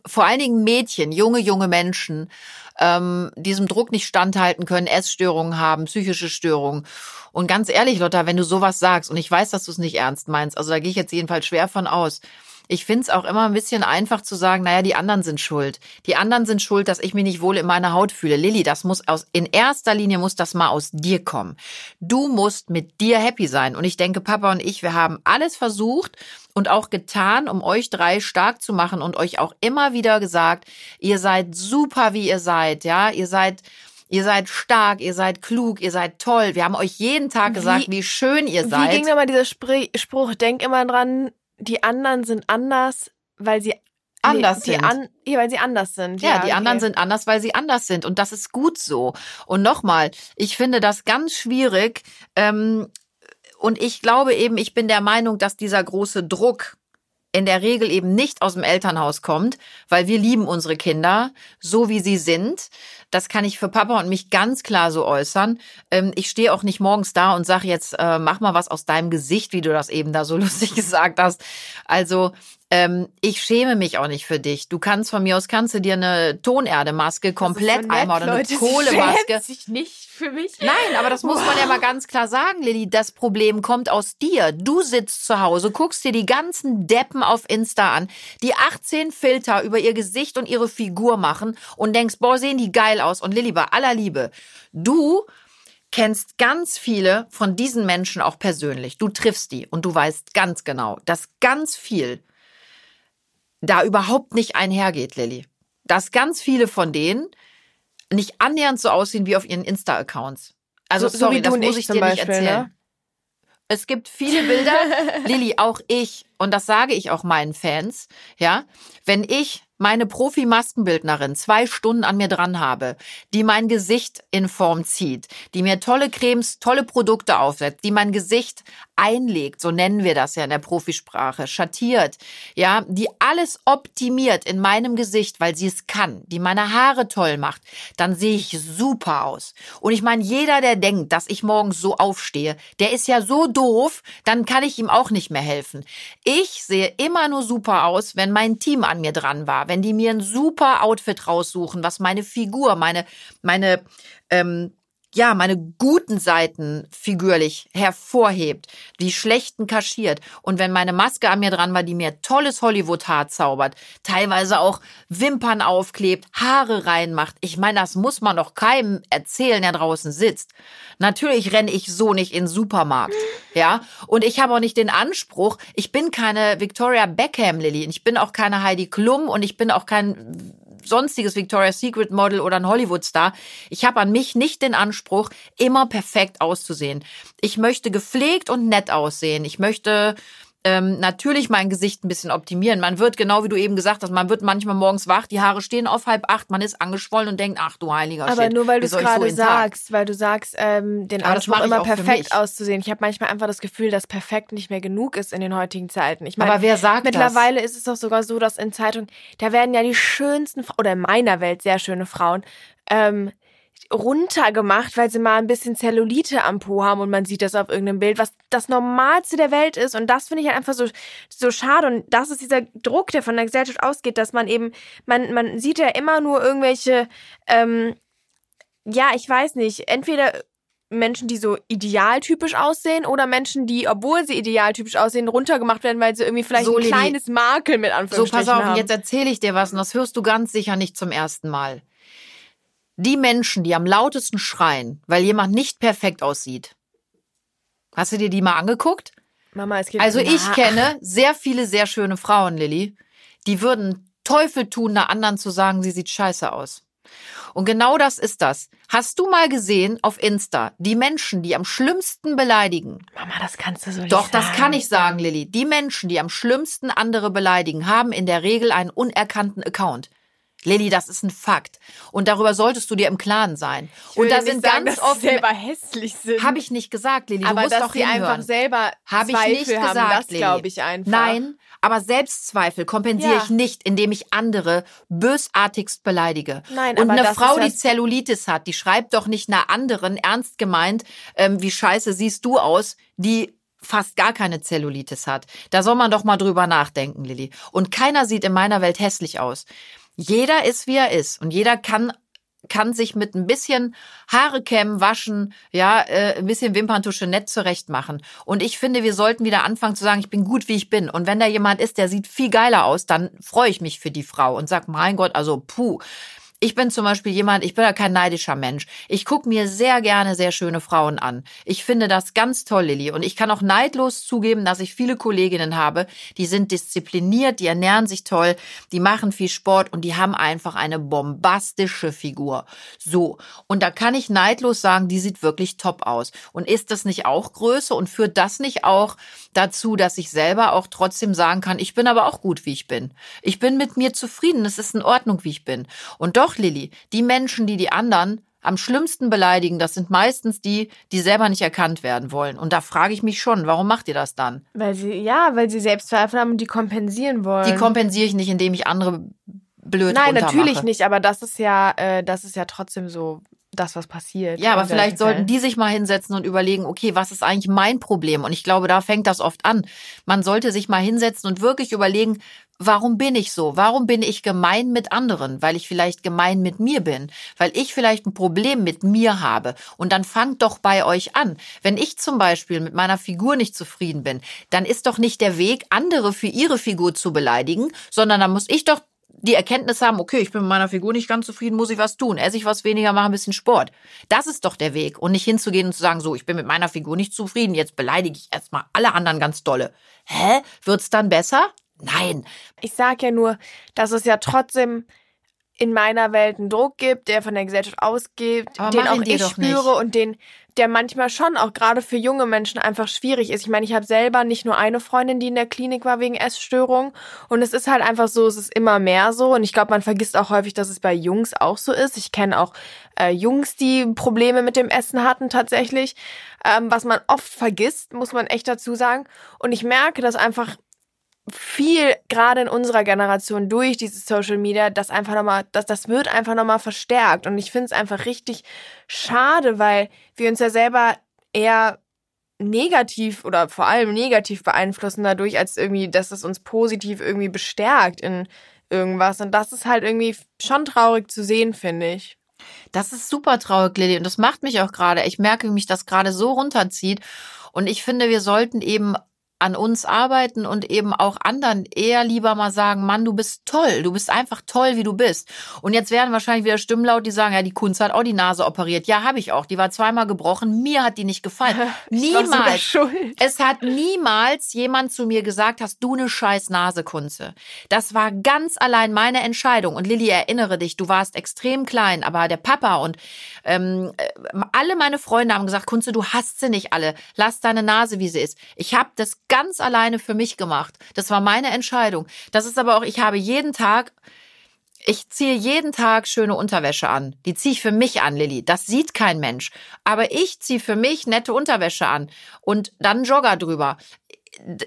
vor allen Dingen Mädchen, junge, junge Menschen, ähm, diesem Druck nicht standhalten können, Essstörungen haben, psychische Störungen. Und ganz ehrlich, Lotta, wenn du sowas sagst, und ich weiß, dass du es nicht ernst meinst, also da gehe ich jetzt jedenfalls schwer von aus, ich find's auch immer ein bisschen einfach zu sagen, naja, die anderen sind schuld. Die anderen sind schuld, dass ich mich nicht wohl in meiner Haut fühle. Lilly, das muss aus, in erster Linie muss das mal aus dir kommen. Du musst mit dir happy sein. Und ich denke, Papa und ich, wir haben alles versucht und auch getan, um euch drei stark zu machen und euch auch immer wieder gesagt, ihr seid super, wie ihr seid, ja, ihr seid, Ihr seid stark, ihr seid klug, ihr seid toll. Wir haben euch jeden Tag gesagt, wie, wie schön ihr seid. Wie ging nochmal dieser Spruch? Denk immer dran, die anderen sind anders, weil sie anders nee, sind. An, ja, weil sie anders sind. Ja, ja die okay. anderen sind anders, weil sie anders sind. Und das ist gut so. Und nochmal, ich finde das ganz schwierig. Ähm, und ich glaube eben, ich bin der Meinung, dass dieser große Druck in der Regel eben nicht aus dem Elternhaus kommt, weil wir lieben unsere Kinder so wie sie sind. Das kann ich für Papa und mich ganz klar so äußern. Ähm, ich stehe auch nicht morgens da und sage jetzt, äh, mach mal was aus deinem Gesicht, wie du das eben da so lustig gesagt hast. Also ähm, ich schäme mich auch nicht für dich. Du kannst von mir aus, kannst du dir eine Tonerdemaske komplett so einmal oder eine Leute, Kohlemaske. sich nicht für mich. Nein, aber das wow. muss man ja mal ganz klar sagen, Lilly. Das Problem kommt aus dir. Du sitzt zu Hause, guckst dir die ganzen Deppen auf Insta an, die 18 Filter über ihr Gesicht und ihre Figur machen und denkst, boah, sehen die geil aus. Und Lilly, bei aller Liebe, du kennst ganz viele von diesen Menschen auch persönlich. Du triffst die und du weißt ganz genau, dass ganz viel da überhaupt nicht einhergeht, Lilly. Dass ganz viele von denen nicht annähernd so aussehen wie auf ihren Insta-Accounts. Also so, sorry, so das muss ich dir Beispiel, nicht erzählen. Ne? Es gibt viele Bilder, Lilly, auch ich, und das sage ich auch meinen Fans, ja, wenn ich meine Profi-Maskenbildnerin zwei Stunden an mir dran habe, die mein Gesicht in Form zieht, die mir tolle Cremes, tolle Produkte aufsetzt, die mein Gesicht einlegt, so nennen wir das ja in der Profisprache, schattiert, ja, die alles optimiert in meinem Gesicht, weil sie es kann, die meine Haare toll macht, dann sehe ich super aus. Und ich meine, jeder, der denkt, dass ich morgens so aufstehe, der ist ja so doof, dann kann ich ihm auch nicht mehr helfen. Ich sehe immer nur super aus, wenn mein Team an mir dran war, wenn die mir ein super Outfit raussuchen, was meine Figur, meine, meine, ähm, ja, meine guten Seiten figürlich hervorhebt, die schlechten kaschiert. Und wenn meine Maske an mir dran war, die mir tolles Hollywood-Haar zaubert, teilweise auch Wimpern aufklebt, Haare reinmacht. Ich meine, das muss man doch keinem erzählen, der draußen sitzt. Natürlich renne ich so nicht in den Supermarkt, ja. Und ich habe auch nicht den Anspruch, ich bin keine Victoria Beckham, Lilly. Ich bin auch keine Heidi Klum und ich bin auch kein sonstiges Victoria's Secret Model oder ein Hollywood-Star. Ich habe an mich nicht den Anspruch, immer perfekt auszusehen. Ich möchte gepflegt und nett aussehen. Ich möchte ähm, natürlich mein Gesicht ein bisschen optimieren. Man wird, genau wie du eben gesagt hast, man wird manchmal morgens wach, die Haare stehen auf halb acht, man ist angeschwollen und denkt, ach du heiliger Aber Shit, nur weil du es gerade so sagst, weil du sagst, ähm, den Aber Anspruch immer perfekt auszusehen. Ich habe manchmal einfach das Gefühl, dass perfekt nicht mehr genug ist in den heutigen Zeiten. Ich meine, Aber wer sagt mittlerweile das? ist es doch sogar so, dass in Zeitungen, da werden ja die schönsten, oder in meiner Welt sehr schöne Frauen, ähm, runtergemacht, weil sie mal ein bisschen Zellulite am Po haben und man sieht das auf irgendeinem Bild, was das Normalste der Welt ist. Und das finde ich halt einfach so, so schade. Und das ist dieser Druck, der von der Gesellschaft ausgeht, dass man eben, man, man sieht ja immer nur irgendwelche, ähm, ja, ich weiß nicht, entweder Menschen, die so idealtypisch aussehen oder Menschen, die, obwohl sie idealtypisch aussehen, runtergemacht werden, weil sie irgendwie vielleicht So, ein Lilly. kleines Makel mit So, Anführungsstrichen pass auf, haben. jetzt erzähle ich dir was und das hörst du ganz sicher nicht zum ersten Mal. Die Menschen, die am lautesten schreien, weil jemand nicht perfekt aussieht. Hast du dir die mal angeguckt? Mama, es geht Also ich kenne sehr viele sehr schöne Frauen, Lilly, die würden Teufel tun, einer anderen zu sagen, sie sieht scheiße aus. Und genau das ist das. Hast du mal gesehen auf Insta, die Menschen, die am schlimmsten beleidigen? Mama, das kannst du so nicht Doch, das sagen. kann ich sagen, Lilly. Die Menschen, die am schlimmsten andere beleidigen, haben in der Regel einen unerkannten Account. Lilly, das ist ein Fakt. Und darüber solltest du dir im Klaren sein. Und da sind sagen, ganz oft. selber hässlich sind. Habe ich nicht gesagt, Lilly. Du aber musst dass doch sie hinhören. einfach selber Habe ich nicht haben, gesagt, das glaube ich einfach. Nein, aber Selbstzweifel kompensiere Ja. ich nicht, indem ich andere bösartigst beleidige. Nein, Und aber eine Frau, die Zellulitis hat, die schreibt doch nicht einer anderen ernst gemeint, ähm, wie scheiße siehst du aus, die fast gar keine Zellulitis hat. Da soll man doch mal drüber nachdenken, Lilly. Und keiner sieht in meiner Welt hässlich aus. Jeder ist, wie er ist. Und jeder kann kann sich mit ein bisschen Haare kämmen, waschen, ja, äh, ein bisschen Wimperntusche nett zurecht machen. Und ich finde, wir sollten wieder anfangen zu sagen, ich bin gut, wie ich bin. Und wenn da jemand ist, der sieht viel geiler aus, dann freue ich mich für die Frau und sag, mein Gott, also puh. Ich bin zum Beispiel jemand, ich bin ja kein neidischer Mensch. Ich gucke mir sehr gerne sehr schöne Frauen an. Ich finde das ganz toll, Lilly. Und ich kann auch neidlos zugeben, dass ich viele Kolleginnen habe, die sind diszipliniert, die ernähren sich toll, die machen viel Sport und die haben einfach eine bombastische Figur. So. Und da kann ich neidlos sagen, die sieht wirklich top aus. Und ist das nicht auch Größe und führt das nicht auch dazu, dass ich selber auch trotzdem sagen kann, ich bin aber auch gut, wie ich bin. Ich bin mit mir zufrieden. Es ist in Ordnung, wie ich bin. Und doch, Lilly, die Menschen, die die anderen am schlimmsten beleidigen, das sind meistens die, die selber nicht erkannt werden wollen. Und da frage ich mich schon, warum macht ihr das dann? Weil sie, ja, weil sie Selbstzweifel haben und die kompensieren wollen. Die kompensiere ich nicht, indem ich andere blöd Nein, natürlich nicht, aber das ist ja, äh, das ist ja trotzdem so das, was passiert. Ja, aber vielleicht sollten die sich mal hinsetzen und überlegen, okay, was ist eigentlich mein Problem? Und ich glaube, da fängt das oft an. Man sollte sich mal hinsetzen und wirklich überlegen, warum bin ich so? Warum bin ich gemein mit anderen? Weil ich vielleicht gemein mit mir bin, weil ich vielleicht ein Problem mit mir habe. Und dann fangt doch bei euch an. Wenn ich zum Beispiel mit meiner Figur nicht zufrieden bin, dann ist doch nicht der Weg, andere für ihre Figur zu beleidigen, sondern dann muss ich doch die Erkenntnis haben, okay, ich bin mit meiner Figur nicht ganz zufrieden, muss ich was tun, esse ich was weniger, mache ein bisschen Sport. Das ist doch der Weg und nicht hinzugehen und zu sagen, so, ich bin mit meiner Figur nicht zufrieden, jetzt beleidige ich erstmal alle anderen ganz dolle. Hä? Wird's dann besser? Nein. Ich sag ja nur, dass es ja trotzdem in meiner Welt einen Druck gibt, der von der Gesellschaft ausgeht, Aber den auch ich spüre nicht. und den, der manchmal schon auch gerade für junge Menschen einfach schwierig ist. Ich meine, ich habe selber nicht nur eine Freundin, die in der Klinik war wegen Essstörung und es ist halt einfach so, es ist immer mehr so und ich glaube, man vergisst auch häufig, dass es bei Jungs auch so ist. Ich kenne auch äh, Jungs, die Probleme mit dem Essen hatten tatsächlich, ähm, was man oft vergisst, muss man echt dazu sagen. Und ich merke, dass einfach viel gerade in unserer Generation durch dieses Social Media, das einfach nochmal, das, das wird einfach nochmal verstärkt. Und ich finde es einfach richtig schade, weil wir uns ja selber eher negativ oder vor allem negativ beeinflussen dadurch, als irgendwie, dass es uns positiv irgendwie bestärkt in irgendwas. Und das ist halt irgendwie schon traurig zu sehen, finde ich. Das ist super traurig, Lilly. Und das macht mich auch gerade. Ich merke, wie mich das gerade so runterzieht. Und ich finde, wir sollten eben an uns arbeiten und eben auch anderen eher lieber mal sagen, Mann, du bist toll, du bist einfach toll, wie du bist. Und jetzt werden wahrscheinlich wieder Stimmen laut, die sagen, ja, die Kunst hat auch die Nase operiert. Ja, habe ich auch. Die war zweimal gebrochen. Mir hat die nicht gefallen. Ich Niemals. schuld. Es hat niemals jemand zu mir gesagt, hast du eine scheiß Nase, Kunze. Das war ganz allein meine Entscheidung. Und Lilly, erinnere dich, du warst extrem klein, aber der Papa und ähm, äh, alle meine Freunde haben gesagt, Kunze, du hast sie nicht alle. Lass deine Nase, wie sie ist. Ich habe das ganz alleine für mich gemacht. Das war meine Entscheidung. Das ist aber auch, ich habe jeden Tag ich ziehe jeden Tag schöne Unterwäsche an. Die ziehe ich für mich an, Lilly. Das sieht kein Mensch. Aber ich ziehe für mich nette Unterwäsche an und dann Jogger drüber.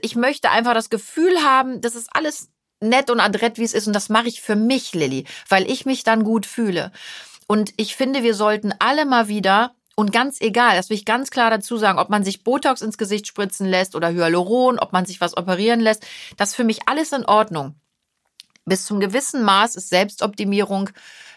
Ich möchte einfach das Gefühl haben, das ist alles nett und adrett, wie es ist. Und das mache ich für mich, Lilly, weil ich mich dann gut fühle. Und ich finde, wir sollten alle mal wieder und ganz egal, das will ich ganz klar dazu sagen, ob man sich Botox ins Gesicht spritzen lässt oder Hyaluron, ob man sich was operieren lässt, das ist für mich alles in Ordnung. Bis zum gewissen Maß ist Selbstoptimierung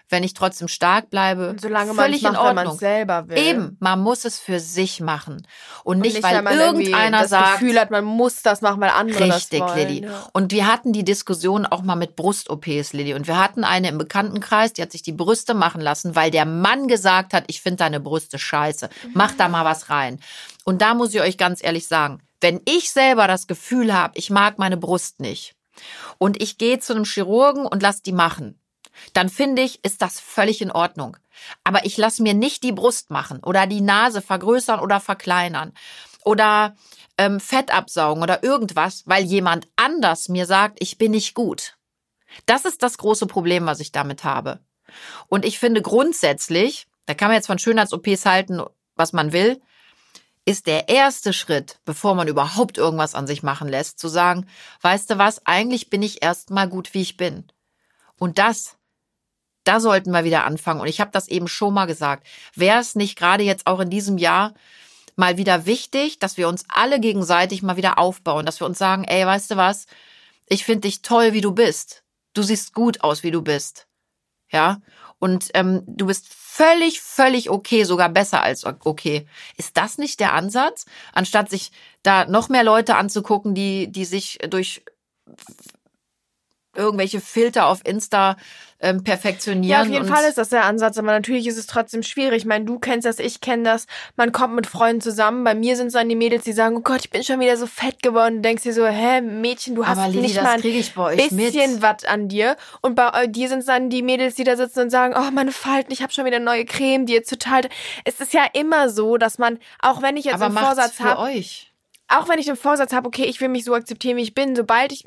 wenn ich trotzdem stark bleibe. Und solange völlig man in macht, man Ordnung. selber will. Eben, man muss es für sich machen und nicht, Und weil man irgendwie irgendeiner das sagt, Gefühl hat, man muss das machen, weil andere Richtig, das wollen. Lilly. Ja. Und wir hatten die Diskussion auch mal mit Brust-OPs, Lilly. Und wir hatten eine im Bekanntenkreis, die hat sich die Brüste machen lassen, weil der Mann gesagt hat, ich finde deine Brüste scheiße. Mach da mal was rein. Und da muss ich euch ganz ehrlich sagen, wenn ich selber das Gefühl habe, ich mag meine Brust nicht und ich gehe zu einem Chirurgen und lass die machen, dann finde ich, ist das völlig in Ordnung. Aber ich lasse mir nicht die Brust machen oder die Nase vergrößern oder verkleinern oder ähm, Fett absaugen oder irgendwas, weil jemand anders mir sagt, ich bin nicht gut. Das ist das große Problem, was ich damit habe. Und ich finde grundsätzlich, da kann man jetzt von Schönheits-OPs halten, was man will, ist der erste Schritt, bevor man überhaupt irgendwas an sich machen lässt, zu sagen, weißt du was, eigentlich bin ich erst mal gut, wie ich bin. Und das, da sollten wir wieder anfangen. Und ich habe das eben schon mal gesagt. Wäre es nicht gerade jetzt auch in diesem Jahr mal wieder wichtig, dass wir uns alle gegenseitig mal wieder aufbauen, dass wir uns sagen, ey, weißt du was, ich finde dich toll, wie du bist. Du siehst gut aus, wie du bist. Ja, und ähm, du bist völlig, völlig okay, sogar besser als okay. Ist das nicht der Ansatz? Anstatt sich da noch mehr Leute anzugucken, die, die sich durch irgendwelche Filter auf Insta ähm, perfektionieren. Ja, auf jeden Fall ist das der Ansatz, aber natürlich ist es trotzdem schwierig. Ich meine, du kennst das, ich kenne das. Man kommt mit Freunden zusammen. Bei mir sind es dann die Mädels, die sagen, oh Gott, ich bin schon wieder so fett geworden. Du denkst dir so, hä, Mädchen, du hast Aber Lili, nicht mal ein bisschen. Watt an dir. Und bei äh, dir sind es dann die Mädels, die da sitzen und sagen, oh, meine Falten, ich habe schon wieder neue Creme, die jetzt total... Es ist ja immer so, dass man, auch wenn ich jetzt Aber einen Vorsatz habe, euch. auch wenn ich den Vorsatz habe, okay, ich will mich so akzeptieren, wie ich bin, sobald ich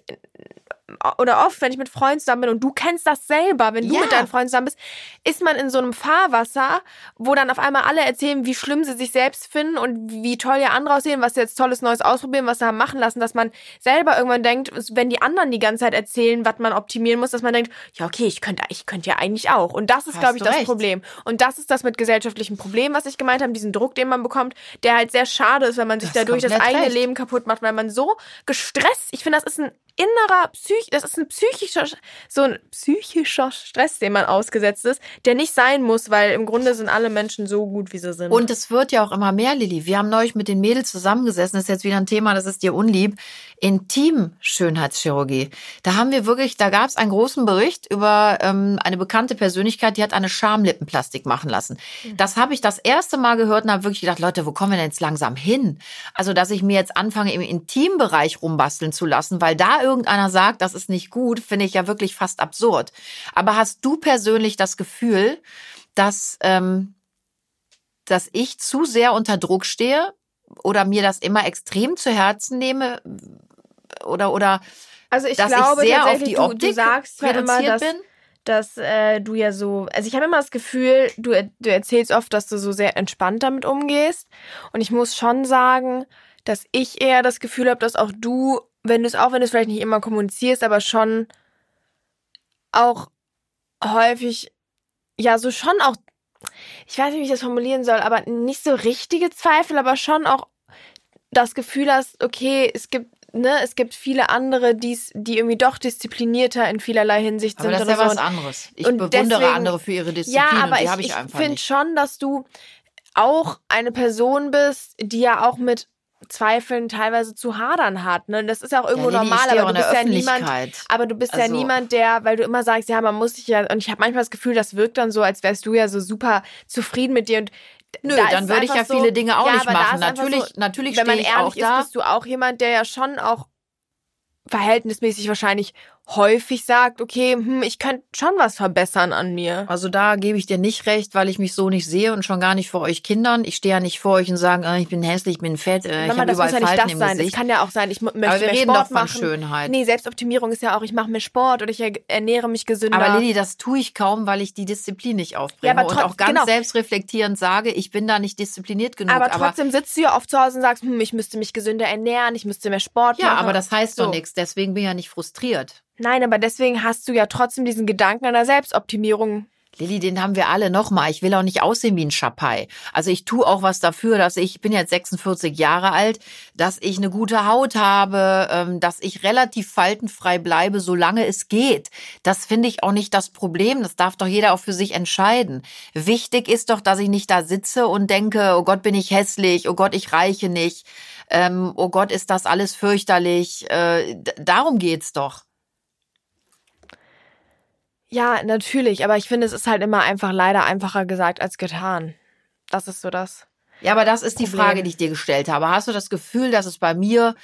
oder oft, wenn ich mit Freunden zusammen bin und du kennst das selber, wenn du Ja. mit deinen Freunden zusammen bist, ist man in so einem Fahrwasser, wo dann auf einmal alle erzählen, wie schlimm sie sich selbst finden und wie toll ja andere aussehen, was sie jetzt tolles Neues ausprobieren, was sie haben machen lassen, dass man selber irgendwann denkt, wenn die anderen die ganze Zeit erzählen, was man optimieren muss, dass man denkt, ja okay, ich könnte, ich könnte ja eigentlich auch. Und das ist, glaube ich, das recht. Problem. Und das ist das mit gesellschaftlichem Problem, was ich gemeint habe, diesen Druck, den man bekommt, der halt sehr schade ist, wenn man sich Du hast dadurch das eigene recht. Leben kaputt macht, weil man so gestresst, ich finde, das ist ein innerer Psych, das ist ein psychischer, so ein psychischer Stress, den man ausgesetzt ist, der nicht sein muss, weil im Grunde sind alle Menschen so gut, wie sie sind. Und es wird ja auch immer mehr, Lilly. Wir haben neulich mit den Mädels zusammengesessen, das ist jetzt wieder ein Thema, das ist dir unlieb. Intim-Schönheitschirurgie. Da haben wir wirklich, da gab es einen großen Bericht über ähm, eine bekannte Persönlichkeit, die hat eine Schamlippenplastik machen lassen. Das habe ich das erste Mal gehört und habe wirklich gedacht, Leute, wo kommen wir denn jetzt langsam hin? Also, dass ich mir jetzt anfange, im Intimbereich rumbasteln zu lassen, weil da irgendeiner sagt, das ist nicht gut, finde ich ja wirklich fast absurd. Aber hast du persönlich das Gefühl, dass ähm, dass ich zu sehr unter Druck stehe oder mir das immer extrem zu Herzen nehme oder oder also ich dass glaube ich sehr auf die du, Optik du sagst ja immer, dass, bin. dass äh, du ja so, also ich habe immer das Gefühl, du, du erzählst oft, dass du so sehr entspannt damit umgehst. Und ich muss schon sagen, dass ich eher das Gefühl habe, dass auch du, wenn du es auch, wenn du es vielleicht nicht immer kommunizierst, aber schon auch häufig, ja, so schon auch, ich weiß nicht, wie ich das formulieren soll, aber nicht so richtige Zweifel, aber schon auch das Gefühl hast, okay, es gibt ne, es gibt viele andere, die's, die irgendwie doch disziplinierter in vielerlei Hinsicht Aber sind das ist ja so. was anderes. Ich und bewundere deswegen- andere für ihre Disziplin ja, aber ich, ich, ich finde schon, dass du auch eine Person bist, die ja auch mit Zweifeln teilweise zu hadern hat. Ne? Das ist ja auch irgendwo ja, normal, aber du bist ja niemand, aber du bist ja Also- niemand, der, weil du immer sagst, ja, man muss sich ja, und ich habe manchmal das Gefühl, das wirkt dann so, als wärst du ja so super zufrieden mit dir und Nö, da ist dann würde ich ja so- viele Dinge auch ja, nicht machen. ist Natürlich, so, natürlich wenn man ehrlich auch da. ist, bist du auch jemand, der ja schon auch verhältnismäßig wahrscheinlich häufig sagt, okay, hm, ich könnte schon was verbessern an mir. Also da gebe ich dir nicht recht, weil ich mich so nicht sehe und schon gar nicht vor euch Kindern. Ich stehe ja nicht vor euch und sage, äh, ich bin hässlich, ich bin fett, äh, ich habe das überall muss ja nicht Falten das im sein. Es Gesicht. kann ja auch sein, ich möchte Aber wir mehr reden Sport doch von machen. Schönheit. Nee, Selbstoptimierung ist ja auch, ich mache mehr Sport oder ich er- ernähre mich gesünder. Aber Lilly, das tue ich kaum, weil ich die Disziplin nicht aufbringe. Ja, aber und auch ganz genau. selbstreflektierend sage, ich bin da nicht diszipliniert genug. aber trotzdem sitzt du ja oft zu Hause und sagst, hm, ich müsste mich gesünder ernähren, ich müsste mehr Sport ja, machen. aber das heißt So. doch nichts. Deswegen bin ich ja nicht frustriert. Nein, aber deswegen hast du ja trotzdem diesen Gedanken einer Selbstoptimierung. Lilly, den haben wir alle nochmal. Ich will auch nicht aussehen wie ein Schapai. Also ich tue auch was dafür, dass ich, ich bin jetzt 46 Jahre alt, dass ich eine gute Haut habe, ähm, dass ich relativ faltenfrei bleibe, solange es geht. Das finde ich auch nicht das Problem. Das darf doch jeder auch für sich entscheiden. Wichtig ist doch, dass ich nicht da sitze und denke, oh Gott, bin ich hässlich, oh Gott, ich reiche nicht, ähm, oh Gott, ist das alles fürchterlich. Äh, darum geht's doch. Ja, natürlich, aber ich finde, es ist halt immer einfach leider einfacher gesagt als getan. Das ist so das. Ja, aber das ist die. Frage, die ich dir gestellt habe. Hast du das Gefühl, dass es bei mir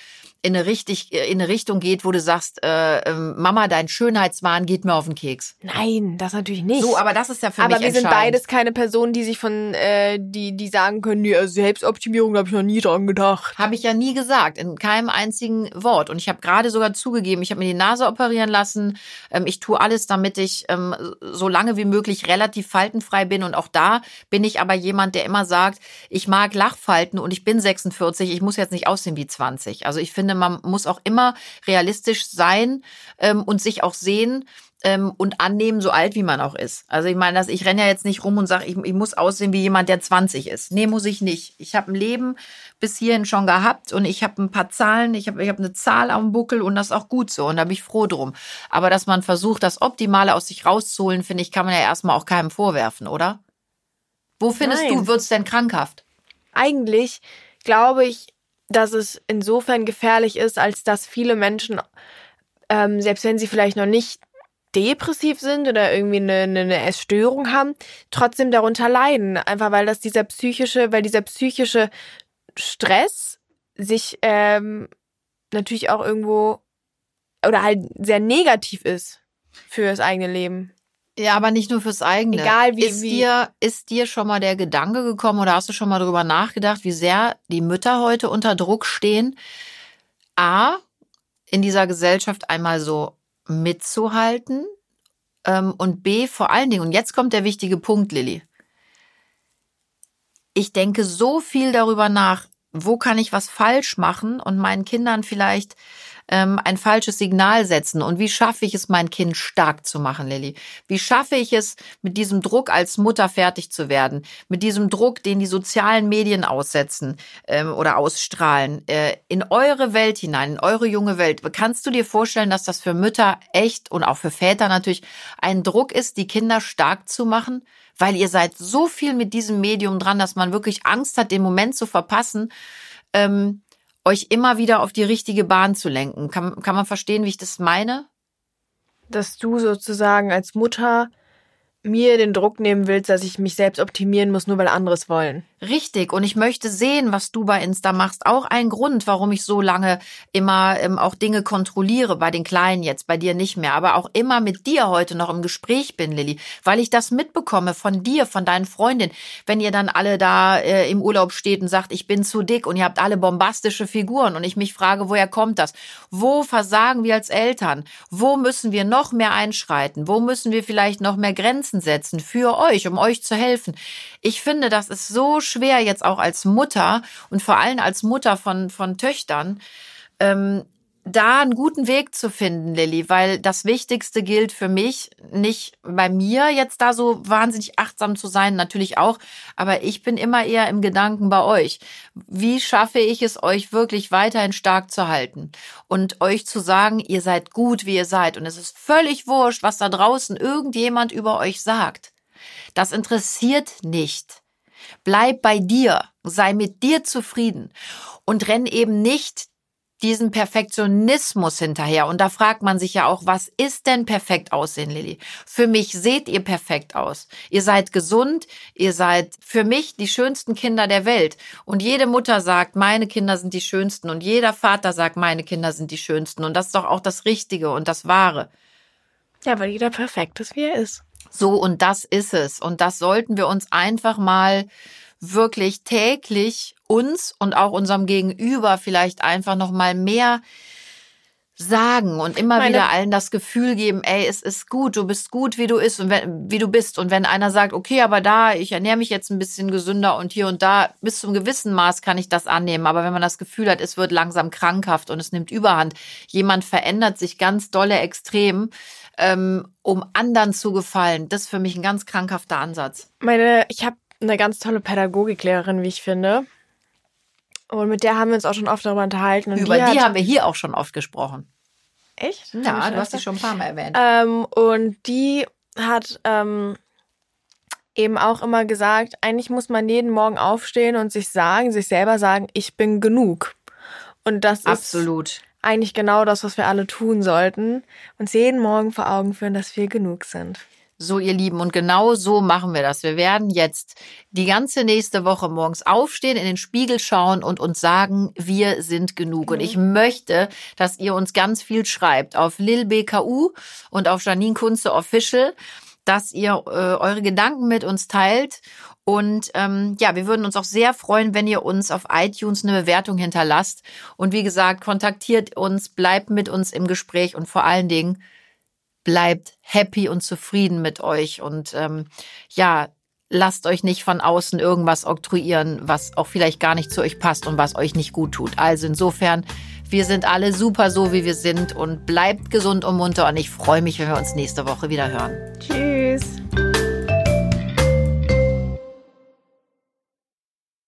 in eine, richtig, in eine Richtung geht, wo du sagst, äh, ähm, Mama, dein Schönheitswahn geht mir auf den Keks? Nein, das natürlich nicht. So, aber das ist ja für aber mich wir sind beides keine Personen, die sich von, äh, die, die sagen können, nee, also Selbstoptimierung, habe ich noch nie dran gedacht. Habe ich ja nie gesagt, in keinem einzigen Wort. Und ich habe gerade sogar zugegeben, ich habe mir die Nase operieren lassen. Ähm, ich tue alles, damit ich ähm, so lange wie möglich relativ faltenfrei bin. Und auch da bin ich aber jemand, der immer sagt, ich mag Lachfalten und ich bin 46, ich muss jetzt nicht aussehen wie 20. Also ich finde, man muss auch immer realistisch sein ähm, und sich auch sehen, ähm, und annehmen, so alt wie man auch ist. Also ich meine, dass ich renne ja jetzt nicht rum und sage, ich, ich muss aussehen wie jemand, der 20 ist. Nee, muss ich nicht. Ich habe ein Leben bis hierhin schon gehabt und ich habe ein paar Zahlen, ich habe ich hab eine Zahl am Buckel und das ist auch gut so und da bin ich froh drum. Aber dass man versucht, das Optimale aus sich rauszuholen, finde ich, kann man ja erstmal auch keinem vorwerfen, oder? Wo findest Nein. du, wird's denn krankhaft? Eigentlich glaube ich, dass es insofern gefährlich ist, als dass viele Menschen, ähm, selbst wenn sie vielleicht noch nicht depressiv sind oder irgendwie eine, eine, eine Essstörung haben, trotzdem darunter leiden. Einfach weil das dieser psychische, weil dieser psychische Stress sich ähm, natürlich auch irgendwo oder halt sehr negativ ist für das eigene Leben. Ja, aber nicht nur fürs eigene. Egal wie- ist wie- dir ist dir schon mal der Gedanke gekommen oder hast du schon mal darüber nachgedacht, wie sehr die Mütter heute unter Druck stehen? A in dieser Gesellschaft einmal so mitzuhalten ähm, und B vor allen Dingen und jetzt kommt der wichtige Punkt, Lilly. Ich denke so viel darüber nach, wo kann ich was falsch machen und meinen Kindern vielleicht ähm, ein falsches Signal setzen und wie schaffe ich es, mein Kind stark zu machen, Lilly? Wie schaffe ich es, mit diesem Druck als Mutter fertig zu werden, mit diesem Druck, den die sozialen Medien aussetzen ähm, oder ausstrahlen, äh, in eure Welt hinein, in eure junge Welt? Kannst du dir vorstellen, dass das für Mütter echt und auch für Väter natürlich ein Druck ist, die Kinder stark zu machen? Weil ihr seid so viel mit diesem Medium dran, dass man wirklich Angst hat, den Moment zu verpassen. Ähm, euch immer wieder auf die richtige Bahn zu lenken. Kann, kann man verstehen, wie ich das meine? Dass du sozusagen als Mutter mir den Druck nehmen willst, dass ich mich selbst optimieren muss, nur weil andere wollen. Richtig. Und ich möchte sehen, was du bei Insta machst. Auch ein Grund, warum ich so lange immer ähm, auch Dinge kontrolliere, bei den Kleinen jetzt, bei dir nicht mehr, aber auch immer mit dir heute noch im Gespräch bin, Lilly, weil ich das mitbekomme von dir, von deinen Freundinnen, wenn ihr dann alle da äh, im Urlaub steht und sagt, ich bin zu dick und ihr habt alle bombastische Figuren und ich mich frage, woher kommt das? Wo versagen wir als Eltern? Wo müssen wir noch mehr einschreiten? Wo müssen wir vielleicht noch mehr Grenzen setzen für euch, um euch zu helfen? Ich finde, das ist so schwer jetzt auch als Mutter und vor allem als Mutter von, von Töchtern, ähm, da einen guten Weg zu finden, Lilly, weil das Wichtigste gilt für mich nicht bei mir jetzt da so wahnsinnig achtsam zu sein, natürlich auch, aber ich bin immer eher im Gedanken bei euch. Wie schaffe ich es, euch wirklich weiterhin stark zu halten und euch zu sagen, ihr seid gut, wie ihr seid und es ist völlig wurscht, was da draußen irgendjemand über euch sagt. Das interessiert nicht. Bleib bei dir, sei mit dir zufrieden und renn eben nicht diesen Perfektionismus hinterher. Und da fragt man sich ja auch, was ist denn perfekt aussehen, Lilly? Für mich seht ihr perfekt aus. Ihr seid gesund, ihr seid für mich die schönsten Kinder der Welt. Und jede Mutter sagt, meine Kinder sind die schönsten. Und jeder Vater sagt, meine Kinder sind die schönsten. Und das ist doch auch das Richtige und das Wahre. Ja, weil jeder perfekt ist, wie er ist. So, und das ist es. Und das sollten wir uns einfach mal wirklich täglich uns und auch unserem Gegenüber vielleicht einfach noch mal mehr sagen und immer Meine- wieder allen das Gefühl geben, ey, es ist gut, du bist gut, wie du ist und wenn, wie du bist. Und wenn einer sagt, okay, aber da, ich ernähre mich jetzt ein bisschen gesünder und hier und da, bis zum gewissen Maß kann ich das annehmen. Aber wenn man das Gefühl hat, es wird langsam krankhaft und es nimmt Überhand, jemand verändert sich ganz dolle extrem, ähm, um anderen zu gefallen, das ist für mich ein ganz krankhafter Ansatz. Meine, ich habe eine ganz tolle Pädagogiklehrerin, wie ich finde. Und mit der haben wir uns auch schon oft darüber unterhalten. Und Über die, hat, haben wir hier auch schon oft gesprochen. Echt? Ja, du hast die schon ein paar Mal erwähnt. Ähm, und die hat ähm, eben auch immer gesagt, eigentlich muss man jeden Morgen aufstehen und sich sagen, sich selber sagen, ich bin genug. Und das ist Absolut. eigentlich genau das, was wir alle tun sollten. Uns jeden Morgen vor Augen führen, dass wir genug sind. So, ihr Lieben, und genau so machen wir das. Wir werden jetzt die ganze nächste Woche morgens aufstehen, in den Spiegel schauen und uns sagen, wir sind genug. Und ich möchte, dass ihr uns ganz viel schreibt auf lilbku und auf Janine Kunze Official, dass ihr äh, eure Gedanken mit uns teilt. Und ähm, ja, wir würden uns auch sehr freuen, wenn ihr uns auf iTunes eine Bewertung hinterlasst. Und wie gesagt, kontaktiert uns, bleibt mit uns im Gespräch und vor allen Dingen bleibt happy und zufrieden mit euch und ähm, ja, lasst euch nicht von außen irgendwas oktroyieren, was auch vielleicht gar nicht zu euch passt und was euch nicht gut tut. Also insofern, wir sind alle super so, wie wir sind und bleibt gesund und munter und ich freue mich, wenn wir uns nächste Woche wieder hören. Tschüss.